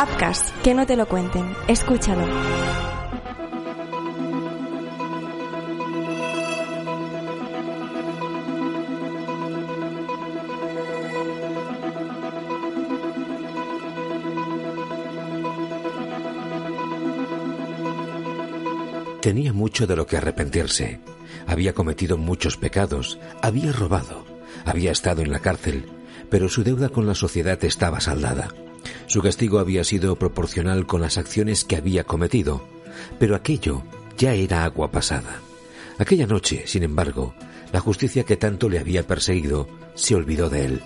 Upcast, que no te lo cuenten. Escúchalo. Tenía mucho de lo que arrepentirse. Había cometido muchos pecados, había robado, había estado en la cárcel, pero su deuda con la sociedad estaba saldada. Su castigo había sido proporcional con las acciones que había cometido, pero aquello ya era agua pasada. Aquella noche, sin embargo, la justicia que tanto le había perseguido se olvidó de él.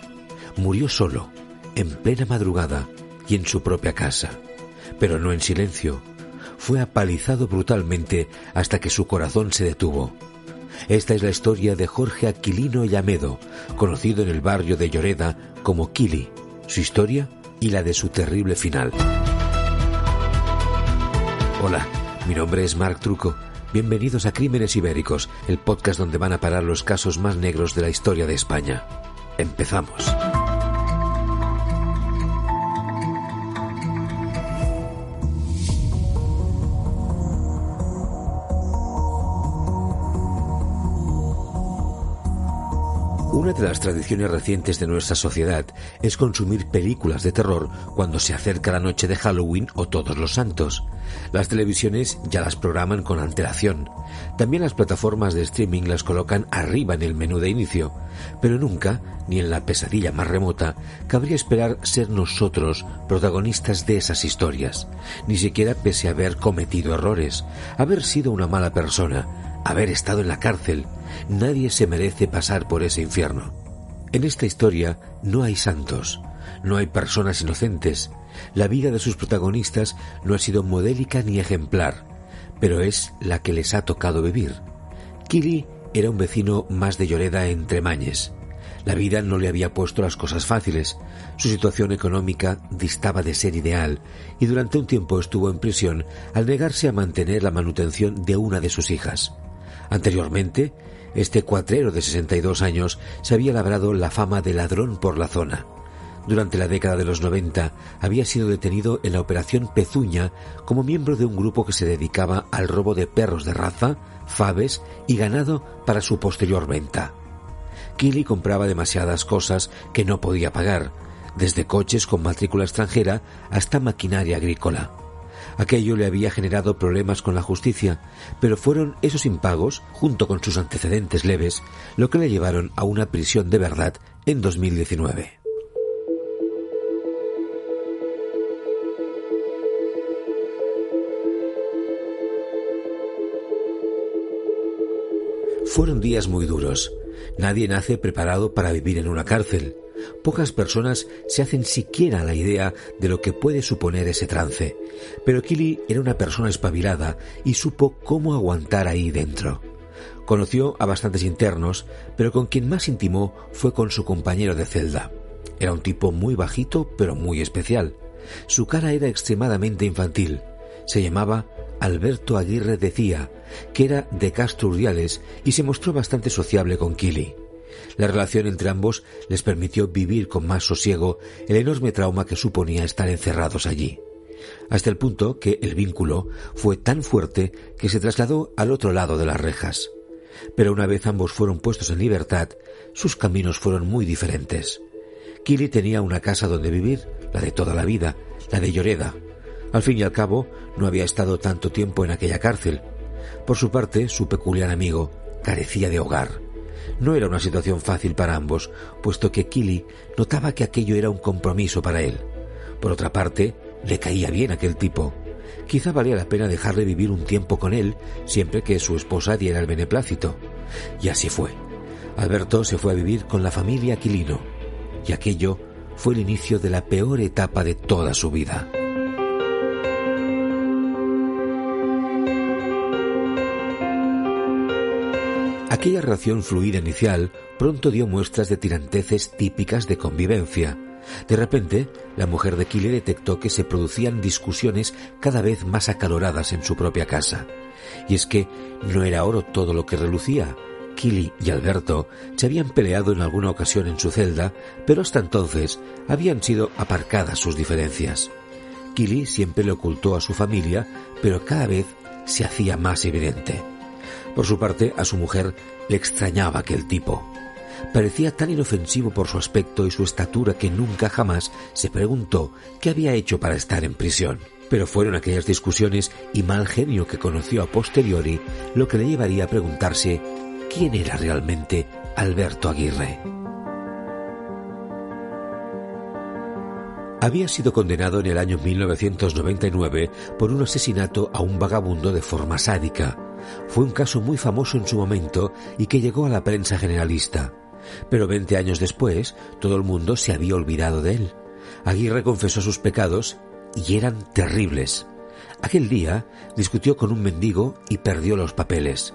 Murió solo, en plena madrugada y en su propia casa, pero no en silencio. Fue apalizado brutalmente hasta que su corazón se detuvo. Esta es la historia de Jorge Aquilino Llamedo, conocido en el barrio de Lloreda como Kili. Su historia y la de su terrible final. Hola, mi nombre es Marc Truco. Bienvenidos a Crímenes Ibéricos, el podcast donde van a parar los casos más negros de la historia de España. Empezamos. Una de las tradiciones recientes de nuestra sociedad es consumir películas de terror cuando se acerca la noche de Halloween o Todos los Santos. Las televisiones ya las programan con antelación. También las plataformas de streaming las colocan arriba en el menú de inicio. Pero nunca, ni en la pesadilla más remota, cabría esperar ser nosotros protagonistas de esas historias. Ni siquiera pese a haber cometido errores, haber sido una mala persona, haber estado en la cárcel. Nadie se merece pasar por ese infierno. En esta historia no hay santos, no hay personas inocentes. La vida de sus protagonistas no ha sido modélica ni ejemplar, pero es la que les ha tocado vivir. Kili era un vecino más de Lloreda entre Mañes. La vida no le había puesto las cosas fáciles. Su situación económica distaba de ser ideal y durante un tiempo estuvo en prisión al negarse a mantener la manutención de una de sus hijas. Anteriormente, este cuatrero de 62 años se había labrado la fama de ladrón por la zona. Durante la década de los 90 había sido detenido en la Operación Pezuña como miembro de un grupo que se dedicaba al robo de perros de raza, faves y ganado para su posterior venta. Kili compraba demasiadas cosas que no podía pagar, desde coches con matrícula extranjera hasta maquinaria agrícola. Aquello le había generado problemas con la justicia, pero fueron esos impagos, junto con sus antecedentes leves, lo que le llevaron a una prisión de verdad en 2019. Fueron días muy duros. Nadie nace preparado para vivir en una cárcel. Pocas personas se hacen siquiera la idea de lo que puede suponer ese trance, pero Kili era una persona espabilada y supo cómo aguantar ahí dentro. Conoció a bastantes internos, pero con quien más intimó fue con su compañero de celda. Era un tipo muy bajito, pero muy especial. Su cara era extremadamente infantil. Se llamaba Alberto Aguirre Decía, que era de Castro Urdiales y se mostró bastante sociable con Kili. La relación entre ambos les permitió vivir con más sosiego el enorme trauma que suponía estar encerrados allí. Hasta el punto que el vínculo fue tan fuerte que se trasladó al otro lado de las rejas. Pero una vez ambos fueron puestos en libertad, sus caminos fueron muy diferentes. Kili tenía una casa donde vivir, la de toda la vida, la de Lloreda. Al fin y al cabo, no había estado tanto tiempo en aquella cárcel. Por su parte, su peculiar amigo carecía de hogar. No era una situación fácil para ambos, puesto que Kili notaba que aquello era un compromiso para él. Por otra parte, le caía bien aquel tipo. Quizá valía la pena dejarle vivir un tiempo con él, siempre que su esposa diera el beneplácito. Y así fue. Alberto se fue a vivir con la familia Aquilino, y aquello fue el inicio de la peor etapa de toda su vida. Aquella relación fluida inicial pronto dio muestras de tiranteces típicas de convivencia. De repente, la mujer de Kili detectó que se producían discusiones cada vez más acaloradas en su propia casa. Y es que no era oro todo lo que relucía. Kili y Alberto se habían peleado en alguna ocasión en su celda, pero hasta entonces habían sido aparcadas sus diferencias. Kili siempre le ocultó a su familia, pero cada vez se hacía más evidente. Por su parte, a su mujer le extrañaba aquel tipo. Parecía tan inofensivo por su aspecto y su estatura que nunca jamás se preguntó qué había hecho para estar en prisión. Pero fueron aquellas discusiones y mal genio que conoció a posteriori lo que le llevaría a preguntarse quién era realmente Alberto Aguirre. Había sido condenado en el año 1999 por un asesinato a un vagabundo de forma sádica. Fue un caso muy famoso en su momento y que llegó a la prensa generalista. Pero veinte años después, todo el mundo se había olvidado de él. Aguirre confesó sus pecados y eran terribles. Aquel día discutió con un mendigo y perdió los papeles.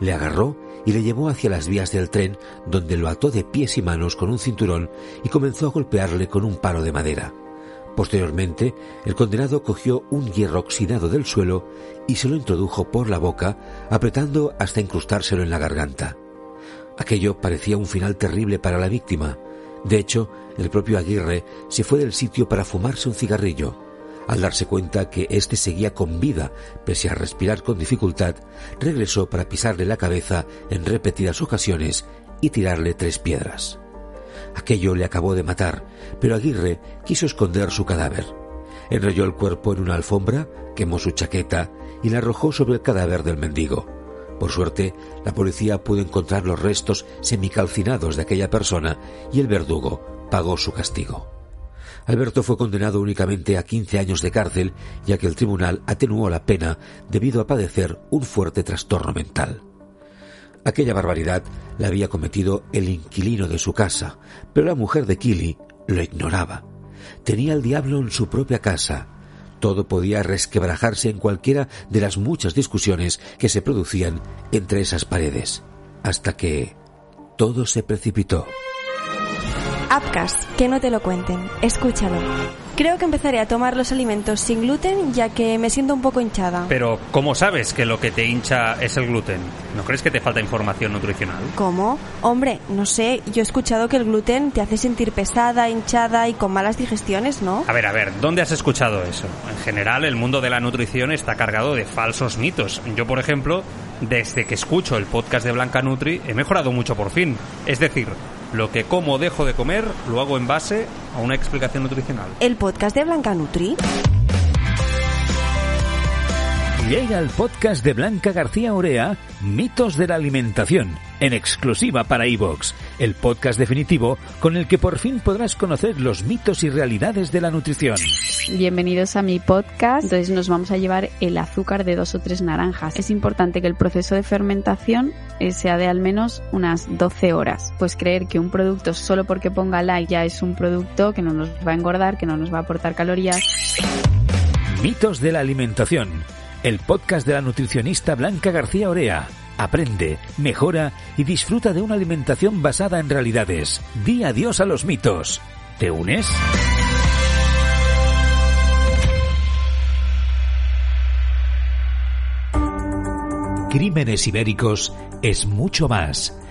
Le agarró y le llevó hacia las vías del tren, donde lo ató de pies y manos con un cinturón y comenzó a golpearle con un palo de madera. Posteriormente, el condenado cogió un hierro oxidado del suelo y se lo introdujo por la boca, apretando hasta incrustárselo en la garganta. Aquello parecía un final terrible para la víctima. De hecho, el propio Aguirre se fue del sitio para fumarse un cigarrillo. Al darse cuenta que éste seguía con vida, pese a respirar con dificultad, regresó para pisarle la cabeza en repetidas ocasiones y tirarle tres piedras. Aquello le acabó de matar, pero Aguirre quiso esconder su cadáver. Enrolló el cuerpo en una alfombra, quemó su chaqueta y la arrojó sobre el cadáver del mendigo. Por suerte, la policía pudo encontrar los restos semicalcinados de aquella persona y el verdugo pagó su castigo. Alberto fue condenado únicamente a 15 años de cárcel, ya que el tribunal atenuó la pena debido a padecer un fuerte trastorno mental. Aquella barbaridad la había cometido el inquilino de su casa, pero la mujer de Kili lo ignoraba. Tenía el diablo en su propia casa. Todo podía resquebrajarse en cualquiera de las muchas discusiones que se producían entre esas paredes, hasta que todo se precipitó. Upcast, que no te lo cuenten. Escúchalo. Creo que empezaré a tomar los alimentos sin gluten ya que me siento un poco hinchada. Pero, ¿cómo sabes que lo que te hincha es el gluten? ¿No crees que te falta información nutricional? ¿Cómo? Hombre, no sé, yo he escuchado que el gluten te hace sentir pesada, hinchada y con malas digestiones, ¿no? A ver, a ver, ¿dónde has escuchado eso? En general, el mundo de la nutrición está cargado de falsos mitos. Yo, por ejemplo, desde que escucho el podcast de Blanca Nutri, he mejorado mucho por fin. Es decir, lo que como o dejo de comer lo hago en base a una explicación nutricional. ¿El podcast de Blanca Nutri? Llega el podcast de Blanca García Orea, Mitos de la Alimentación, en exclusiva para iVox, el podcast definitivo con el que por fin podrás conocer los mitos y realidades de la nutrición. Bienvenidos a mi podcast. Entonces nos vamos a llevar el azúcar de dos o tres naranjas. Es importante que el proceso de fermentación eh, sea de al menos unas 12 horas. Pues creer que un producto solo porque ponga light ya es un producto que no nos va a engordar, que no nos va a aportar calorías. Mitos de la Alimentación, el podcast de la nutricionista Blanca García Orea. Aprende, mejora y disfruta de una alimentación basada en realidades. Di adiós a los mitos. ¿Te unes? Crímenes Ibéricos es mucho más.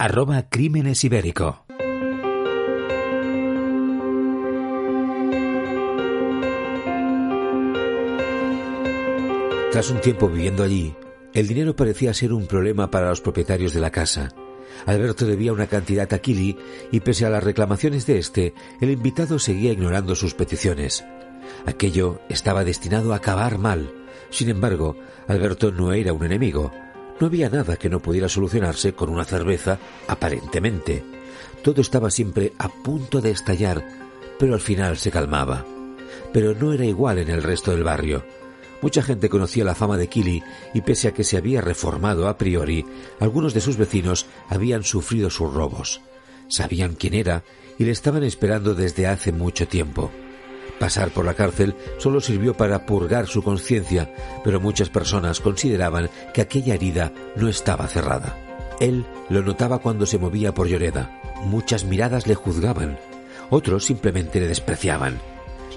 arroba Crímenes Ibérico. Tras un tiempo viviendo allí, el dinero parecía ser un problema para los propietarios de la casa. Alberto debía una cantidad a Kili y pese a las reclamaciones de este, el invitado seguía ignorando sus peticiones. Aquello estaba destinado a acabar mal. Sin embargo, Alberto no era un enemigo. No había nada que no pudiera solucionarse con una cerveza, aparentemente. Todo estaba siempre a punto de estallar, pero al final se calmaba. Pero no era igual en el resto del barrio. Mucha gente conocía la fama de Kili y pese a que se había reformado a priori, algunos de sus vecinos habían sufrido sus robos. Sabían quién era y le estaban esperando desde hace mucho tiempo. Pasar por la cárcel solo sirvió para purgar su conciencia, pero muchas personas consideraban que aquella herida no estaba cerrada. Él lo notaba cuando se movía por Lloreda. Muchas miradas le juzgaban, otros simplemente le despreciaban.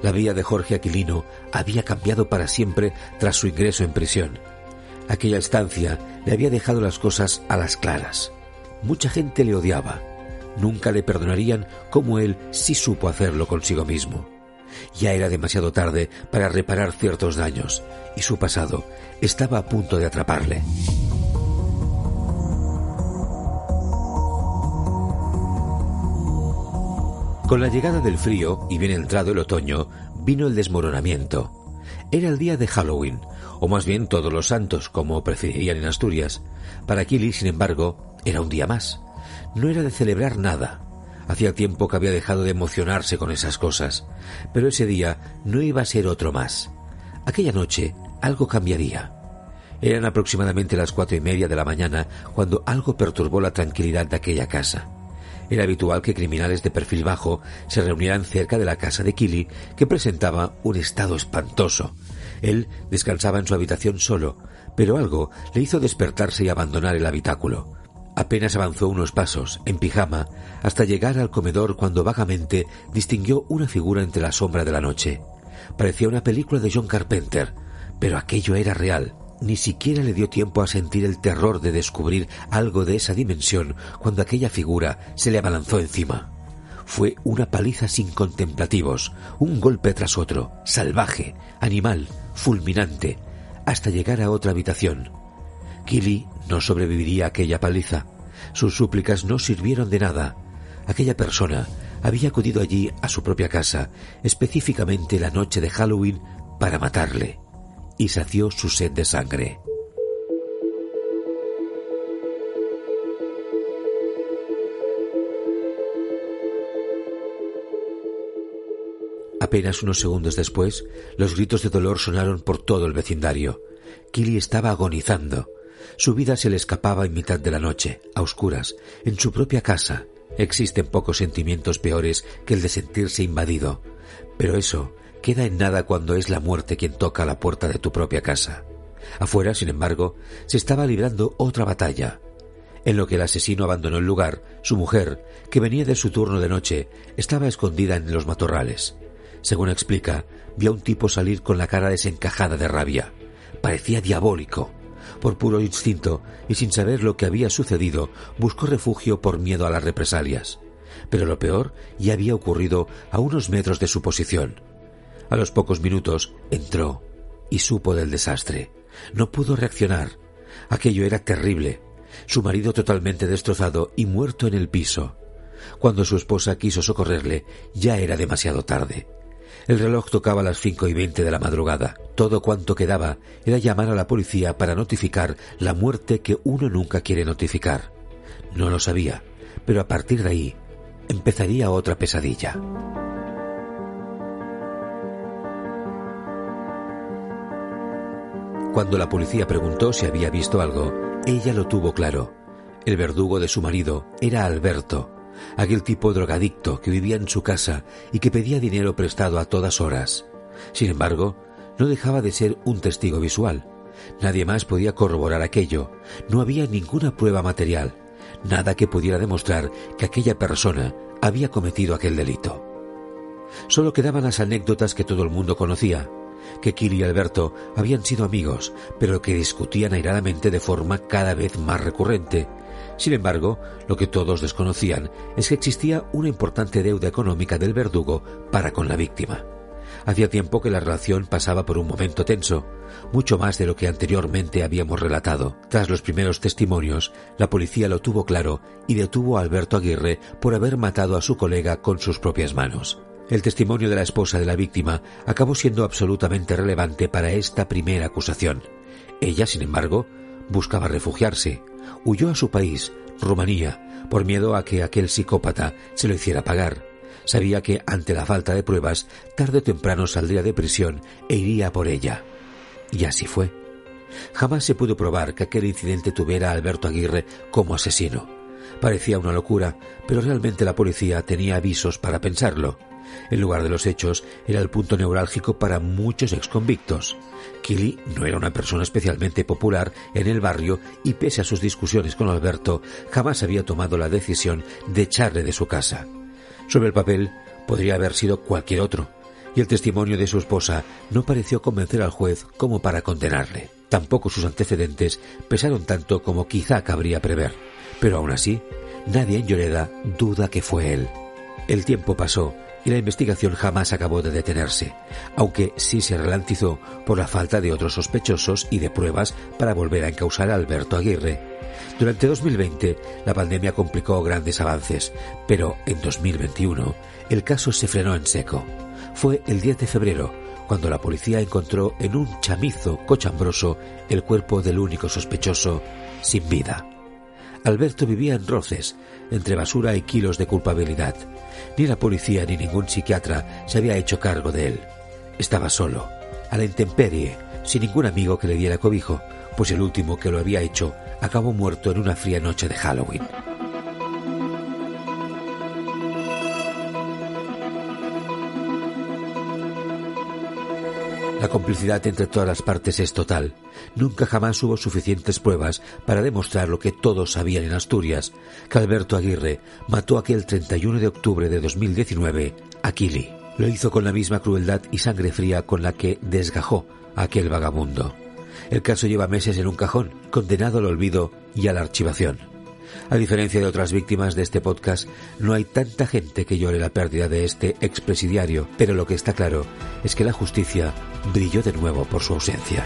La vida de Jorge Aquilino había cambiado para siempre tras su ingreso en prisión. Aquella estancia le había dejado las cosas a las claras. Mucha gente le odiaba. Nunca le perdonarían como él sí supo hacerlo consigo mismo. Ya era demasiado tarde para reparar ciertos daños, y su pasado estaba a punto de atraparle. Con la llegada del frío y bien entrado el otoño, vino el desmoronamiento. Era el día de Halloween, o más bien todos los santos, como preferirían en Asturias. Para Kili, sin embargo, era un día más. No era de celebrar nada. Hacía tiempo que había dejado de emocionarse con esas cosas, pero ese día no iba a ser otro más. Aquella noche algo cambiaría. Eran aproximadamente las cuatro y media de la mañana cuando algo perturbó la tranquilidad de aquella casa. Era habitual que criminales de perfil bajo se reunieran cerca de la casa de Kili, que presentaba un estado espantoso. Él descansaba en su habitación solo, pero algo le hizo despertarse y abandonar el habitáculo. Apenas avanzó unos pasos, en pijama, hasta llegar al comedor cuando vagamente distinguió una figura entre la sombra de la noche. Parecía una película de John Carpenter, pero aquello era real. Ni siquiera le dio tiempo a sentir el terror de descubrir algo de esa dimensión cuando aquella figura se le abalanzó encima. Fue una paliza sin contemplativos, un golpe tras otro, salvaje, animal, fulminante, hasta llegar a otra habitación. Kili no sobreviviría a aquella paliza. Sus súplicas no sirvieron de nada. Aquella persona había acudido allí a su propia casa, específicamente la noche de Halloween, para matarle, y sació su sed de sangre. Apenas unos segundos después, los gritos de dolor sonaron por todo el vecindario. Kili estaba agonizando. Su vida se le escapaba en mitad de la noche, a oscuras, en su propia casa. Existen pocos sentimientos peores que el de sentirse invadido, pero eso queda en nada cuando es la muerte quien toca la puerta de tu propia casa. Afuera, sin embargo, se estaba librando otra batalla. En lo que el asesino abandonó el lugar, su mujer, que venía de su turno de noche, estaba escondida en los matorrales. Según explica, vio a un tipo salir con la cara desencajada de rabia. Parecía diabólico. Por puro instinto y sin saber lo que había sucedido, buscó refugio por miedo a las represalias. Pero lo peor ya había ocurrido a unos metros de su posición. A los pocos minutos entró y supo del desastre. No pudo reaccionar. Aquello era terrible. Su marido totalmente destrozado y muerto en el piso. Cuando su esposa quiso socorrerle, ya era demasiado tarde. El reloj tocaba las cinco y veinte de la madrugada. Todo cuanto quedaba era llamar a la policía para notificar la muerte que uno nunca quiere notificar. No lo sabía, pero a partir de ahí empezaría otra pesadilla. Cuando la policía preguntó si había visto algo, ella lo tuvo claro. El verdugo de su marido era Alberto, aquel tipo drogadicto que vivía en su casa y que pedía dinero prestado a todas horas. Sin embargo, no dejaba de ser un testigo visual. Nadie más podía corroborar aquello. No había ninguna prueba material, nada que pudiera demostrar que aquella persona había cometido aquel delito. Solo quedaban las anécdotas que todo el mundo conocía, que Kili y Alberto habían sido amigos, pero que discutían airadamente de forma cada vez más recurrente, sin embargo, lo que todos desconocían es que existía una importante deuda económica del verdugo para con la víctima. Hacía tiempo que la relación pasaba por un momento tenso, mucho más de lo que anteriormente habíamos relatado. Tras los primeros testimonios, la policía lo tuvo claro y detuvo a Alberto Aguirre por haber matado a su colega con sus propias manos. El testimonio de la esposa de la víctima acabó siendo absolutamente relevante para esta primera acusación. Ella, sin embargo, buscaba refugiarse, huyó a su país, Rumanía, por miedo a que aquel psicópata se lo hiciera pagar. Sabía que ante la falta de pruebas, tarde o temprano saldría de prisión e iría por ella. Y así fue. Jamás se pudo probar que aquel incidente tuviera a Alberto Aguirre como asesino. Parecía una locura, pero realmente la policía tenía avisos para pensarlo. El lugar de los hechos era el punto neurálgico para muchos exconvictos. Kili no era una persona especialmente popular en el barrio y pese a sus discusiones con Alberto, jamás había tomado la decisión de echarle de su casa. Sobre el papel podría haber sido cualquier otro, y el testimonio de su esposa no pareció convencer al juez como para condenarle. Tampoco sus antecedentes pesaron tanto como quizá cabría prever, pero aún así, nadie en Lloreda duda que fue él. El tiempo pasó y la investigación jamás acabó de detenerse, aunque sí se ralentizó por la falta de otros sospechosos y de pruebas para volver a encausar a Alberto Aguirre. Durante 2020 la pandemia complicó grandes avances, pero en 2021 el caso se frenó en seco. Fue el 10 de febrero cuando la policía encontró en un chamizo cochambroso el cuerpo del único sospechoso sin vida. Alberto vivía en roces, entre basura y kilos de culpabilidad. Ni la policía ni ningún psiquiatra se había hecho cargo de él. Estaba solo, a la intemperie, sin ningún amigo que le diera cobijo, pues el último que lo había hecho acabó muerto en una fría noche de Halloween. La complicidad entre todas las partes es total. Nunca jamás hubo suficientes pruebas para demostrar lo que todos sabían en Asturias, que Alberto Aguirre mató aquel 31 de octubre de 2019 a Kili. Lo hizo con la misma crueldad y sangre fría con la que desgajó a aquel vagabundo. El caso lleva meses en un cajón, condenado al olvido y a la archivación. A diferencia de otras víctimas de este podcast, no hay tanta gente que llore la pérdida de este expresidiario, pero lo que está claro es que la justicia brilló de nuevo por su ausencia.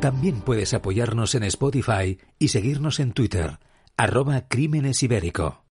También puedes apoyarnos en Spotify y seguirnos en Twitter, arroba Crímenes Ibérico.